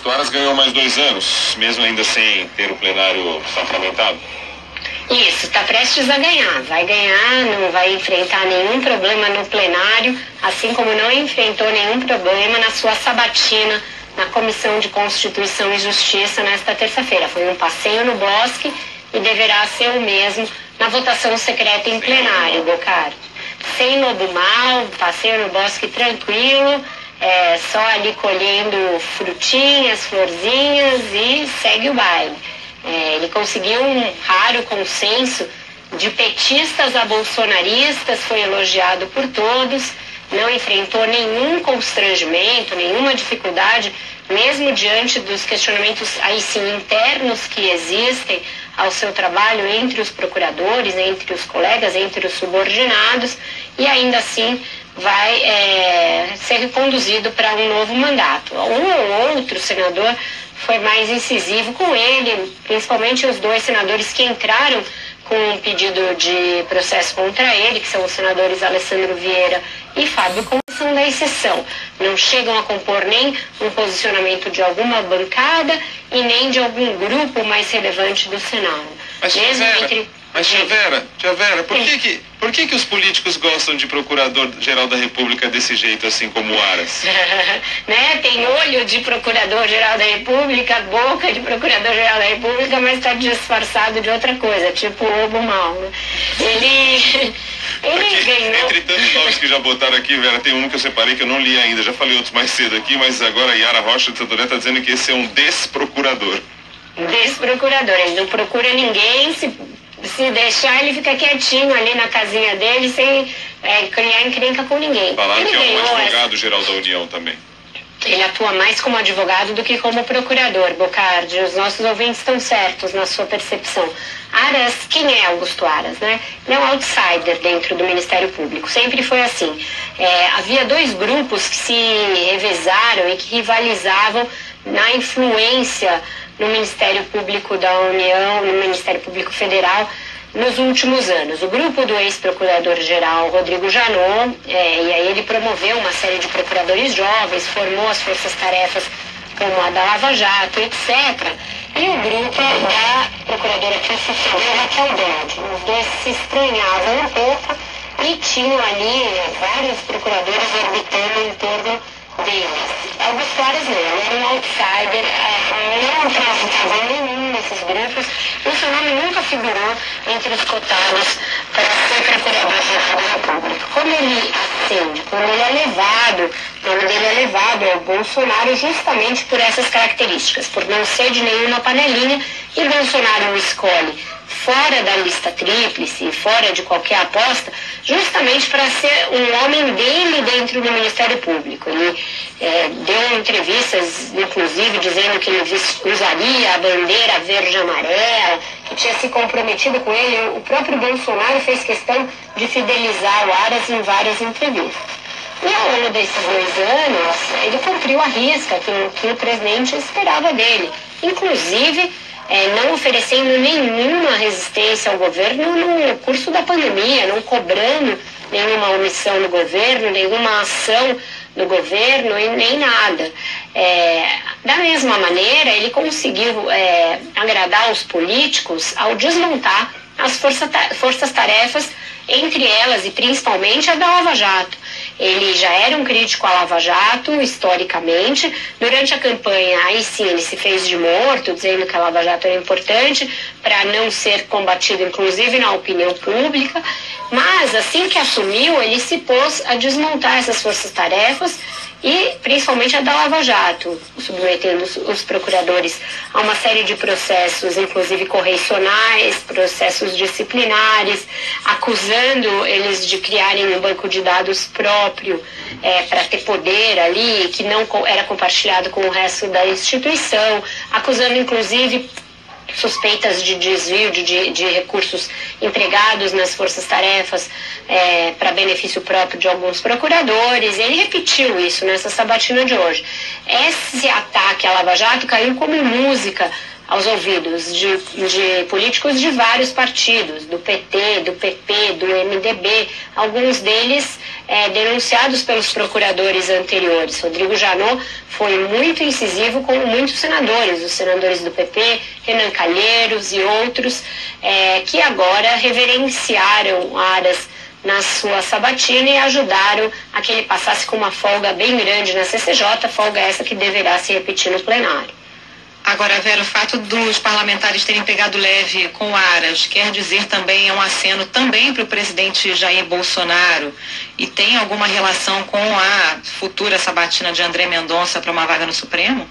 Augusto Aras ganhou mais dois anos, mesmo ainda sem ter o plenário sacramentado. Isso, está prestes a ganhar. Vai ganhar, não vai enfrentar nenhum problema no plenário, assim como não enfrentou nenhum problema na sua sabatina na Comissão de Constituição e Justiça nesta terça-feira. Foi um passeio no bosque e deverá ser o mesmo na votação secreta em plenário, Bocardi. Sem lobo mal, passeio no bosque tranquilo, é, só ali colhendo frutinhas, florzinhas e segue o baile. É, ele conseguiu um raro consenso de petistas a bolsonaristas, foi elogiado por todos, não enfrentou nenhum constrangimento, nenhuma dificuldade, mesmo diante dos questionamentos aí sim internos que existem ao seu trabalho entre os procuradores, entre os colegas, entre os subordinados, e ainda assim vai é, ser reconduzido para um novo mandato. Um ou outro senador foi mais incisivo com ele, principalmente os dois senadores que entraram com um pedido de processo contra ele, que são os senadores Alessandro Vieira e Fábio são da exceção. Não chegam a compor nem um posicionamento de alguma bancada e nem de algum grupo mais relevante do Senado. Mas, Mesmo entre... mas tia Vera, tia Vera, por que que, por que que os políticos gostam de procurador-geral da República desse jeito, assim como o Aras? né? Tem olho de procurador-geral da República, boca de procurador-geral da República, mas está disfarçado de outra coisa, tipo o lobo mal. Né? Ele... Ele ganhou... Entre tantos nomes que já botaram aqui, Vera, tem um que eu separei que eu não li ainda, já falei outros mais cedo aqui, mas agora a Yara Rocha de Santoré está dizendo que esse é um desprocurador. Desprocurador, ele não procura ninguém, se, se deixar ele fica quietinho ali na casinha dele sem é, criar encrenca com ninguém. Falaram ele que é um advogado-geral da União também. Ele atua mais como advogado do que como procurador, Bocardi. Os nossos ouvintes estão certos na sua percepção. Aras, quem é Augusto Aras, né? Ele é um outsider dentro do Ministério Público. Sempre foi assim. É, havia dois grupos que se revezaram e que rivalizavam na influência no Ministério Público da União, no Ministério Público Federal, nos últimos anos. O grupo do ex-procurador-geral Rodrigo Janot, é, e aí ele promoveu uma série de procuradores jovens, formou as forças-tarefas como a da Lava Jato, etc. E o grupo da procuradora Constitucional Raquel Dodge. Os dois se estranhavam um pouco e tinham ali vários procuradores orbitando em torno deles. Augusto Aras não, ele era um outsider, não transitava nenhum desses grupos, e o seu nome nunca figurou entre os cotados para ser procurador-geral da República. Como ele acende, quando ele é levado, quando ele é levado ao Bolsonaro justamente por essas características, por não ser de nenhuma panelinha, e Bolsonaro o escolhe fora da lista tríplice, fora de qualquer aposta, justamente para ser um homem dele dentro do Ministério Público. Ele é, deu entrevistas, inclusive, dizendo que ele usaria a bandeira verde amarela, que tinha se comprometido com ele. O próprio Bolsonaro fez questão de fidelizar o Aras em várias entrevistas. E ao longo desses dois anos, ele cumpriu a risca que, que o presidente esperava dele. Inclusive, é, não oferecendo nenhuma resistência ao governo no curso da pandemia, não cobrando nenhuma omissão do governo, nenhuma ação do governo e nem nada. É, da mesma maneira, ele conseguiu é, agradar os políticos ao desmontar as forças-tarefas, entre elas e principalmente a da Lava Jato. Ele já era um crítico à Lava Jato, historicamente. Durante a campanha, aí sim, ele se fez de morto, dizendo que a Lava Jato era importante para não ser combatido, inclusive na opinião pública. Mas, assim que assumiu, ele se pôs a desmontar essas forças-tarefas e principalmente a da Lava Jato, submetendo os, procuradores a uma série de processos, inclusive correcionais, processos disciplinares, acusando eles de criarem um banco de dados próprio é, para ter poder ali, que não era compartilhado com o resto da instituição, acusando inclusive suspeitas de desvio de, de, de recursos empregados nas forças-tarefas é, para benefício próprio de alguns procuradores. Ele repetiu isso nessa sabatina de hoje. Esse ataque à Lava Jato caiu como música aos ouvidos de, de, políticos de vários partidos, do PT, do PP, do MDB, alguns deles é, denunciados pelos procuradores anteriores. Rodrigo Janot foi muito incisivo com muitos senadores, os senadores do PP, Renan Calheiros e outros, é, que agora reverenciaram Aras na sua sabatina e ajudaram a que ele passasse com uma folga bem grande na CCJ, folga essa que deverá se repetir no plenário. Agora, Vera, o fato dos parlamentares terem pegado leve com Aras quer dizer também, é um aceno também para o presidente Jair Bolsonaro e tem alguma relação com a futura sabatina de André Mendonça para uma vaga no Supremo?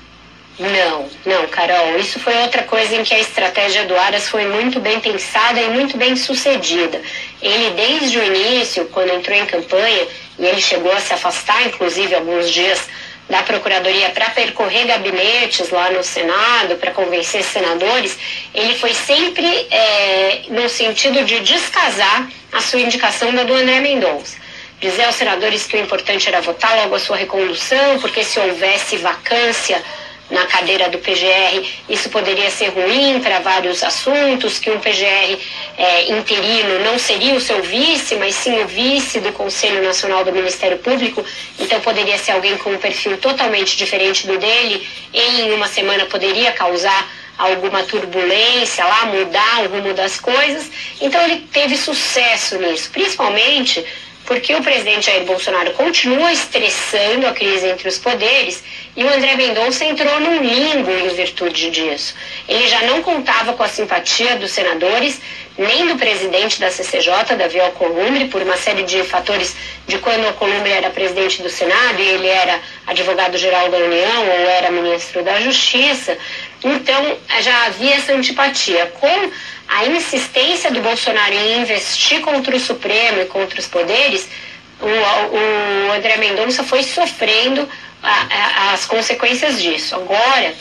Não, não, Carol. Isso foi outra coisa em que a estratégia do Aras foi muito bem pensada e muito bem sucedida. Ele, desde o início, quando entrou em campanha, e ele chegou a se afastar, inclusive, alguns dias da Procuradoria para percorrer gabinetes lá no Senado, para convencer senadores, ele foi sempre é, no sentido de descasar a sua indicação da do André Mendonça. Dizer aos senadores que o importante era votar logo a sua recondução, porque se houvesse vacância na cadeira do PGR, isso poderia ser ruim para vários assuntos, que um PGR é, interino não seria o seu vice, mas sim o vice do Conselho Nacional do Ministério Público, então poderia ser alguém com um perfil totalmente diferente do dele, em uma semana poderia causar alguma turbulência lá, mudar o rumo das coisas. Então ele teve sucesso nisso, principalmente porque o presidente Jair Bolsonaro continua estressando a crise entre os poderes e o André Mendonça entrou num limbo em virtude disso. Ele já não contava com a simpatia dos senadores, nem do presidente da CCJ, Davi Alcolumbre, por uma série de fatores de quando Alcolumbre era presidente do Senado e ele era advogado-geral da União ou era ministro da Justiça. Então, já havia essa antipatia. Com a insistência do Bolsonaro em investir contra o Supremo e contra os poderes, o, o André Mendonça foi sofrendo a, a, as consequências disso. Agora,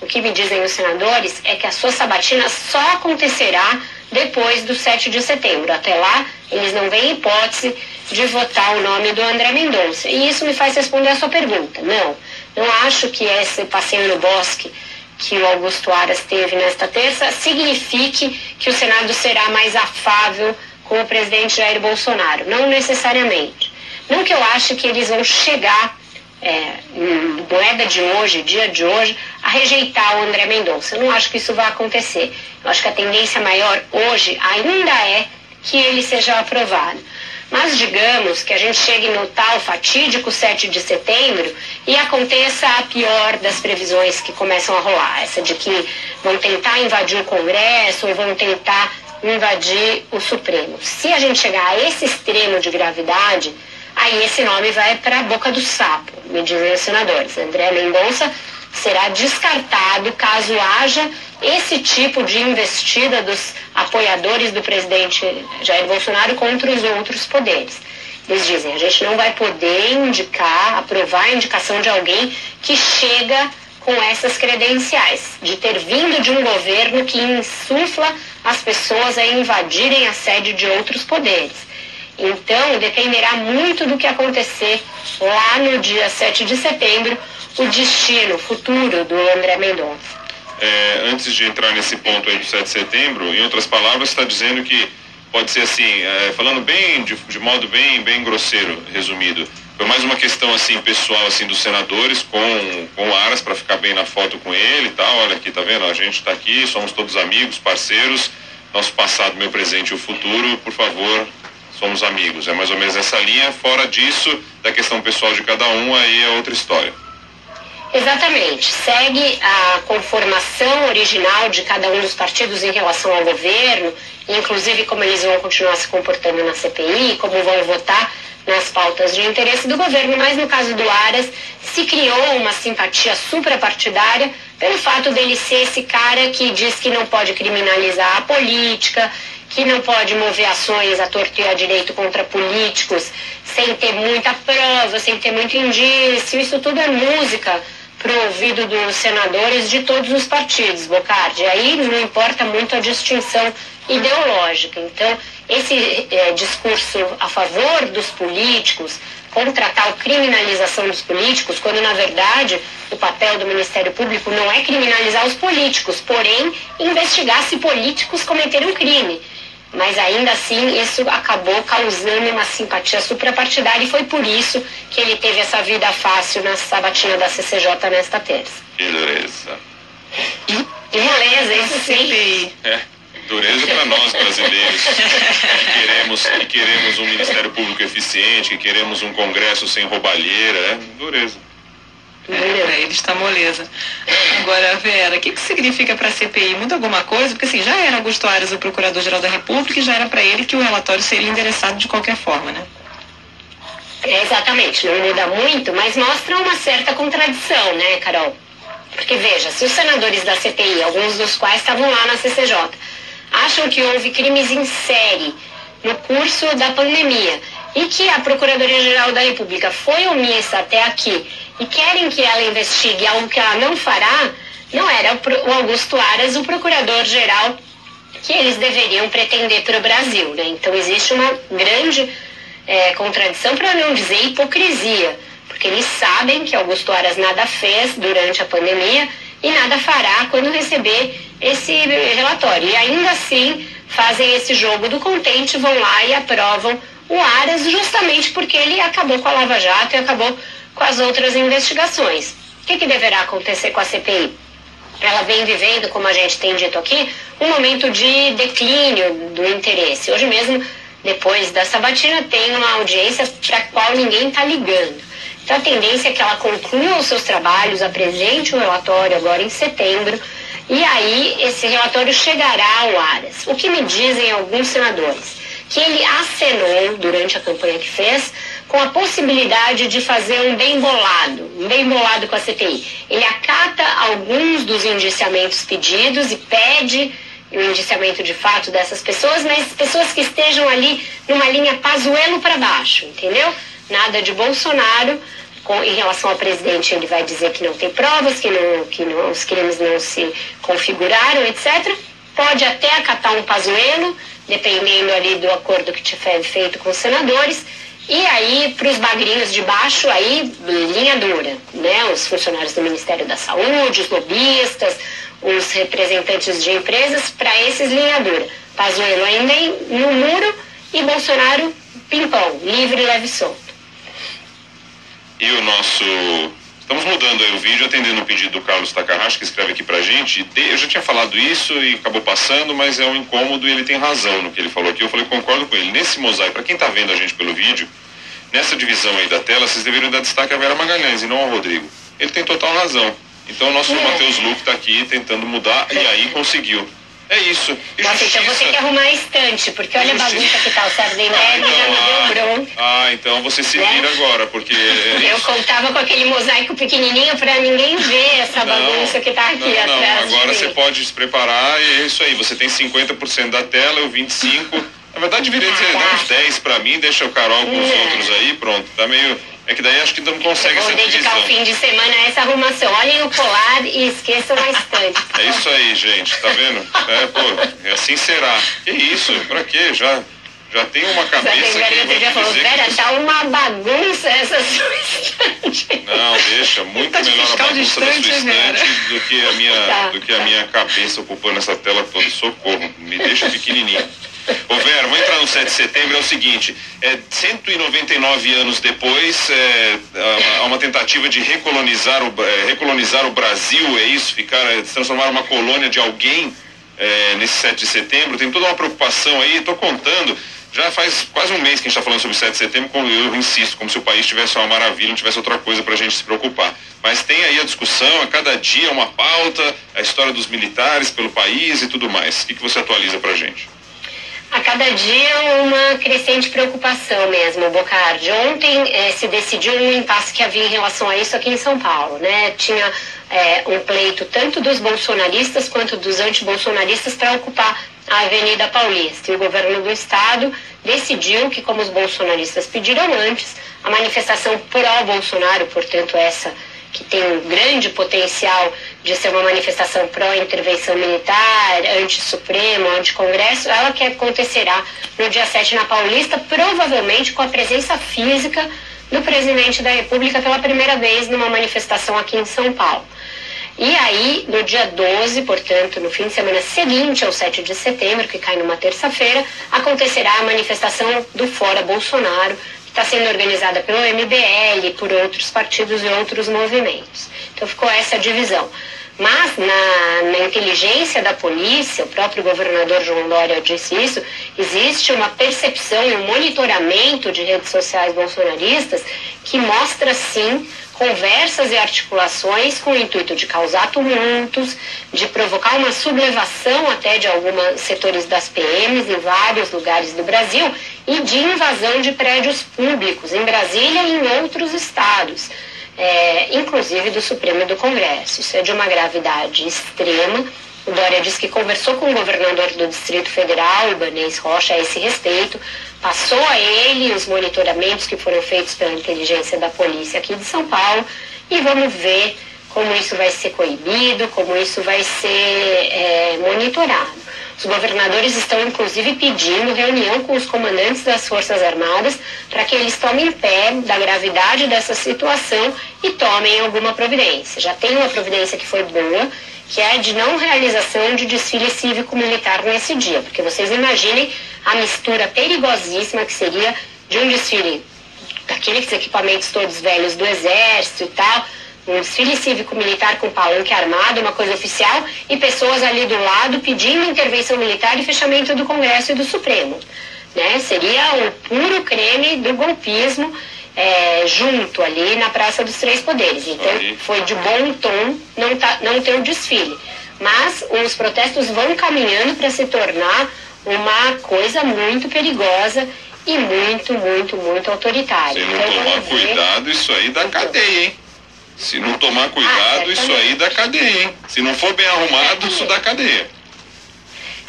o que me dizem os senadores é que a sua sabatina só acontecerá depois do 7 de setembro. Até lá, eles não veem hipótese de votar o nome do André Mendonça. E isso me faz responder a sua pergunta. Não, não acho que esse passeio no bosque que o Augusto Aras teve nesta terça signifique que o Senado será mais afável com o presidente Jair Bolsonaro. Não necessariamente. Não que eu ache que eles vão chegar é, moeda de hoje, dia de hoje, a rejeitar o André Mendonça. Eu não acho que isso vai acontecer. Eu acho que a tendência maior hoje ainda é que ele seja aprovado. Mas digamos que a gente chegue no tal fatídico 7 de setembro e aconteça a pior das previsões que começam a rolar, essa de que vão tentar invadir o Congresso ou vão tentar invadir o Supremo. Se a gente chegar a esse extremo de gravidade, aí esse nome vai para a boca do sapo, me dizem os senadores. André Mendonça será descartado caso haja esse tipo de investida dos apoiadores do presidente Jair Bolsonaro contra os outros poderes. Eles dizem, a gente não vai poder indicar, aprovar a indicação de alguém que chega com essas credenciais, de ter vindo de um governo que insufla as pessoas a invadirem a sede de outros poderes. Então, dependerá muito do que acontecer lá no dia 7 de setembro, o destino futuro do André Mendonça. É, antes de entrar nesse ponto aí do 7 de setembro, em outras palavras, está dizendo que pode ser assim, é, falando bem, de, de, modo bem, bem grosseiro, resumido, foi mais uma questão assim pessoal assim dos senadores com com Aras para ficar bem na foto com ele e tal. Olha aqui, tá vendo? A gente está aqui, somos todos amigos, parceiros, nosso passado, meu presente e o futuro. Por favor, somos amigos. É mais ou menos essa linha. Fora disso, da questão pessoal de cada um, aí é outra história. Exatamente. Segue a conformação original de cada um dos partidos em relação ao governo, inclusive como eles vão continuar se comportando na CPI, como vão votar nas pautas de interesse do governo, mas no caso do Aras se criou uma simpatia suprapartidária pelo fato dele ser esse cara que diz que não pode criminalizar a política, que não pode mover ações a torto e a direito contra políticos sem ter muita prova, sem ter muito indício. Isso tudo é música para o ouvido dos senadores de todos os partidos, Bocardi. Aí não importa muito a distinção ideológica. Então, esse é, discurso a favor dos políticos, contra a tal criminalização dos políticos, quando na verdade o papel do Ministério Público não é criminalizar os políticos, porém investigar se políticos cometeram crime. Mas ainda assim isso acabou causando uma simpatia suprapartidária e foi por isso que ele teve essa vida fácil na sabatina da CCJ nesta terça. Que dureza. Que moleza, isso sim. É. Dureza para nós brasileiros que queremos, que queremos um Ministério Público eficiente, que queremos um Congresso sem roubalheira, é dureza. Eles está moleza. Agora, Vera, o que, que significa para a CPI? Muda alguma coisa? Porque assim, já era Augusto Aras o Procurador-Geral da República e já era para ele que o relatório seria endereçado de qualquer forma, né? É, exatamente, não muda muito, mas mostra uma certa contradição, né, Carol? Porque veja, se os senadores da CPI, alguns dos quais estavam lá na CCJ, acham que houve crimes em série no curso da pandemia e que a Procuradoria-Geral da República foi omissa até aqui e querem que ela investigue algo que ela não fará, não era o Augusto Aras o procurador-geral que eles deveriam pretender para o Brasil. Né? Então existe uma grande é, contradição, para não dizer hipocrisia, porque eles sabem que Augusto Aras nada fez durante a pandemia e nada fará quando receber esse relatório. E ainda assim fazem esse jogo do contente, vão lá e aprovam o Aras justamente porque ele acabou com a Lava Jato e acabou com as outras investigações. O que, que deverá acontecer com a CPI? Ela vem vivendo, como a gente tem dito aqui, um momento de declínio do interesse. Hoje mesmo, depois da sabatina, tem uma audiência para a qual ninguém está ligando. Então a tendência é que ela conclua os seus trabalhos, apresente o relatório agora em setembro, e aí esse relatório chegará ao Aras. O que me dizem alguns senadores? Que ele acenou durante a campanha que fez com a possibilidade de fazer um bem bolado, um bem bolado com a CPI. Ele acata alguns dos indiciamentos pedidos e pede o indiciamento de fato dessas pessoas, mas pessoas que estejam ali numa linha pazuelo para baixo, entendeu? Nada de Bolsonaro, com, em relação ao presidente, ele vai dizer que não tem provas, que, não, que não, os crimes não se configuraram, etc. Pode até acatar um pazuelo, dependendo ali do acordo que tiver feito com os senadores. E aí, para os bagrinhos de baixo, aí, linha dura, né? Os funcionários do Ministério da Saúde, os lobistas, os representantes de empresas, para esses, linha dura. Pazuelo ainda no muro e Bolsonaro, pimpão, livre, leve e solto. E o nosso. Estamos mudando aí o vídeo, atendendo o pedido do Carlos Takahashi, que escreve aqui pra gente. Eu já tinha falado isso e acabou passando, mas é um incômodo e ele tem razão no que ele falou aqui. Eu falei, concordo com ele. Nesse mosaico, para quem tá vendo a gente pelo vídeo, nessa divisão aí da tela, vocês deveriam dar destaque a Vera Magalhães e não ao Rodrigo. Ele tem total razão. Então o nosso é. Matheus Luke está aqui tentando mudar e aí conseguiu. É isso. Nossa, então vou ter que arrumar a estante, porque olha justiça... a bagunça que tá o Saturday Night já me deu bronca. Ah, então você se né? vira agora, porque... É eu contava com aquele mosaico pequenininho para ninguém ver essa não, bagunça que tá aqui não, não. atrás Agora você pode se preparar e é isso aí, você tem 50% da tela, eu 25%. Na verdade, deveria dizer, dá uns 10 para mim, deixa o Carol com os outros aí, pronto. Tá meio é que daí acho que não consegue Vou dedicar o fim de semana a essa arrumação. Olhem o colar e esqueçam a estante. É isso aí, gente, tá vendo? É, pô, assim será. Que isso? Pra quê? Já, já tem uma cabeça que eu já falou, Vera, que... tá uma bagunça essa sua estante. Não, deixa, muito tá melhor a bagunça da sua estante do que, a minha, tá. do que a minha cabeça ocupando essa tela toda. Socorro, me deixa pequenininho. Ô Vera, vamos entrar no 7 de setembro, é o seguinte, é, 199 anos depois, é, há uma tentativa de recolonizar o, é, recolonizar o Brasil, é isso? Ficar, é, transformar uma colônia de alguém é, nesse 7 de setembro, tem toda uma preocupação aí, estou contando, já faz quase um mês que a gente está falando sobre o 7 de setembro, como eu insisto, como se o país tivesse uma maravilha, não tivesse outra coisa para a gente se preocupar. Mas tem aí a discussão, a cada dia uma pauta, a história dos militares pelo país e tudo mais. O que, que você atualiza para a gente? A cada dia uma crescente preocupação mesmo, Bocardi. Ontem eh, se decidiu um impasse que havia em relação a isso aqui em São Paulo, né? Tinha eh, um pleito tanto dos bolsonaristas quanto dos antibolsonaristas para ocupar a Avenida Paulista. E o governo do estado decidiu que, como os bolsonaristas pediram antes, a manifestação pró-Bolsonaro, portanto essa que tem um grande potencial de ser uma manifestação pró-intervenção militar, anti-Supremo, anti-Congresso, ela que acontecerá no dia 7 na Paulista, provavelmente com a presença física do presidente da República pela primeira vez numa manifestação aqui em São Paulo. E aí, no dia 12, portanto, no fim de semana seguinte ao 7 de setembro, que cai numa terça-feira, acontecerá a manifestação do Fora Bolsonaro, está sendo organizada pelo MBL, por outros partidos e outros movimentos. Então ficou essa divisão. Mas na, na, inteligência da polícia, o próprio governador João Dória disse isso, existe uma percepção e um monitoramento de redes sociais bolsonaristas que mostra sim conversas e articulações com o intuito de causar tumultos, de provocar uma sublevação até de alguns setores das PMs em vários lugares do Brasil e de invasão de prédios públicos em Brasília e em outros estados é, inclusive do Supremo e do Congresso. Isso é de uma gravidade extrema. Dória disse que conversou com o governador do Distrito Federal, Ibanez Rocha, a esse respeito, passou a ele os monitoramentos que foram feitos pela inteligência da polícia aqui de São Paulo e vamos ver como isso vai ser coibido, como isso vai ser é, monitorado. Os governadores estão, inclusive, pedindo reunião com os comandantes das Forças Armadas para que eles tomem pé da gravidade dessa situação e tomem alguma providência. Já tem uma providência que foi boa, que é de não realização de desfile cívico-militar nesse dia, porque vocês imaginem a mistura perigosíssima que seria de um desfile daqueles equipamentos todos velhos do exército e tal, um desfile cívico-militar com palanque armado, uma coisa oficial, e pessoas ali do lado pedindo intervenção militar e fechamento do Congresso e do Supremo. Né? Seria o puro creme do golpismo é, junto ali na Praça dos Três Poderes. Então foi de bom tom não, tá, não ter o desfile. Mas os protestos vão caminhando para se tornar uma coisa muito perigosa e muito, muito, muito autoritária. Se não então, tomar cuidado, isso aí dá cadeia, hein? Se não tomar cuidado, ah, isso aí dá cadeia, hein? Se não for bem arrumado, isso dá cadeia.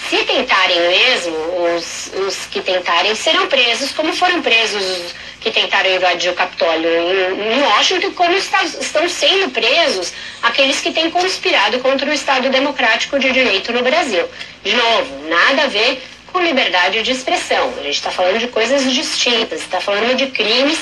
Se tentarem mesmo, os, os que tentarem serão presos, como foram presos os que tentaram invadir o Capitólio em, Washington, como está, estão sendo presos aqueles que têm conspirado contra o Estado Democrático de Direito no Brasil. De novo, nada a ver com liberdade de expressão. A gente está falando de coisas distintas, está falando de crimes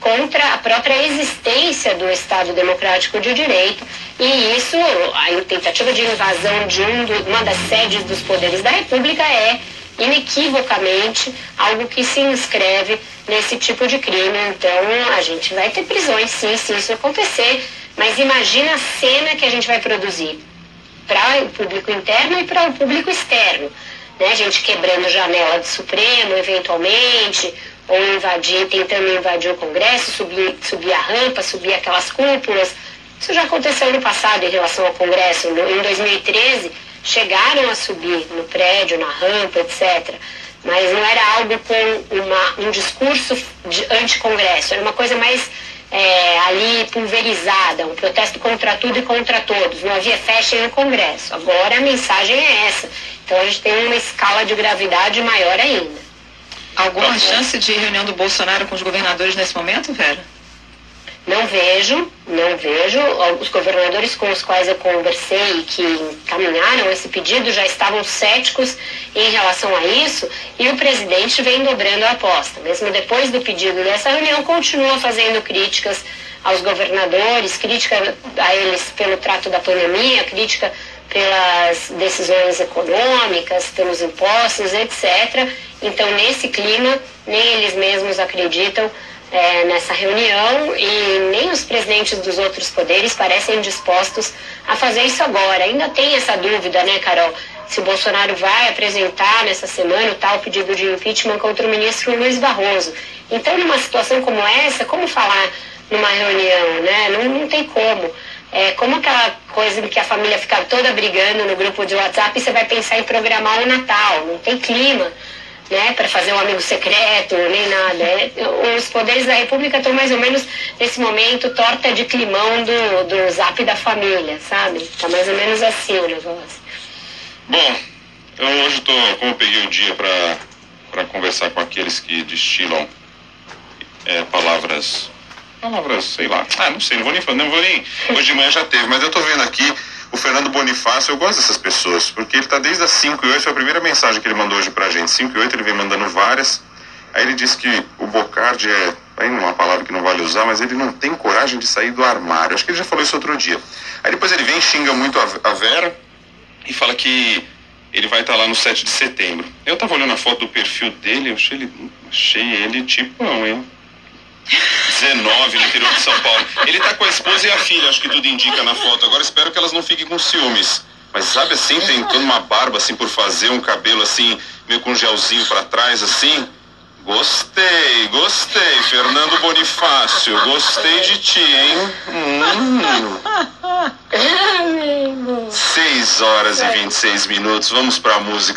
contra a própria existência do Estado Democrático de Direito e isso, a tentativa de invasão de um uma das sedes dos poderes da República é inequivocamente algo que se inscreve nesse tipo de crime. Então a gente vai ter prisões sim, se isso acontecer, mas imagina a cena que a gente vai produzir para o público interno e para o público externo. Né? A gente quebrando janela do Supremo, eventualmente, ou invadir, tentando invadir o Congresso, subir, subir a rampa, subir aquelas cúpulas. Isso já aconteceu no passado em relação ao Congresso. Em 2013, chegaram a subir no prédio, na rampa, etc. Mas não era algo com uma, um discurso de anti-Congresso, era uma coisa mais é, ali pulverizada, um protesto contra tudo e contra todos. Não havia festa no Congresso. Agora a mensagem é essa. Então a gente tem uma escala de gravidade maior ainda. Alguma tá chance de reunião do Bolsonaro com os governadores nesse momento, Vera? Não vejo, não vejo. Os governadores com os quais eu conversei que encaminharam esse pedido já estavam céticos em relação a isso e o presidente vem dobrando a aposta. Mesmo depois do pedido dessa reunião, continua fazendo críticas aos governadores, crítica a eles pelo trato da pandemia, crítica pelas decisões econômicas, pelos impostos, etc. Então, nesse clima, nem eles mesmos acreditam é, nessa reunião e nem os presidentes dos outros poderes parecem dispostos a fazer isso agora. Ainda tem essa dúvida, né, Carol? Se o Bolsonaro vai apresentar nessa semana o tal pedido de impeachment contra o ministro Luiz Barroso. Então, numa situação como essa, como falar numa reunião, né? Não, não tem como. É como aquela coisa em que a família fica toda brigando no grupo de WhatsApp e você vai pensar em programar o Natal. Não tem clima né, para fazer um amigo secreto, nem nada. É, os poderes da República estão mais ou menos nesse momento torta de climão do, do zap da família, sabe? Tá mais ou menos assim o negócio. Bom, eu hoje tô, como eu peguei um dia para conversar com aqueles que destilam é, palavras palavras, sei lá. Ah, não sei, não vou nem falar, não vou nem. Hoje de manhã já teve, mas eu tô vendo aqui o Fernando Bonifácio, eu gosto dessas pessoas, porque ele tá desde as 5 e 8, foi a primeira mensagem que ele mandou hoje pra gente. 5 e 8 ele vem mandando várias. Aí ele disse que o Bocardi é aí uma palavra que não vale usar, mas ele não tem coragem de sair do armário. Acho que ele já falou isso outro dia. Aí depois ele vem, xinga muito a Vera e fala que ele vai estar lá no 7 de setembro. Eu tava olhando a foto do perfil dele, eu achei ele, achei ele tipo, não, hein? 19 no interior de São Paulo. Ele tá com a esposa e a filha, acho que tudo indica na foto. Agora espero que elas não fiquem com ciúmes. Mas sabe assim, tem toda uma barba assim por fazer, um cabelo assim, meio com um gelzinho para trás assim. Gostei, gostei, Fernando Bonifácio, gostei de ti, hein? Hum. 6 horas e 26 minutos, vamos pra música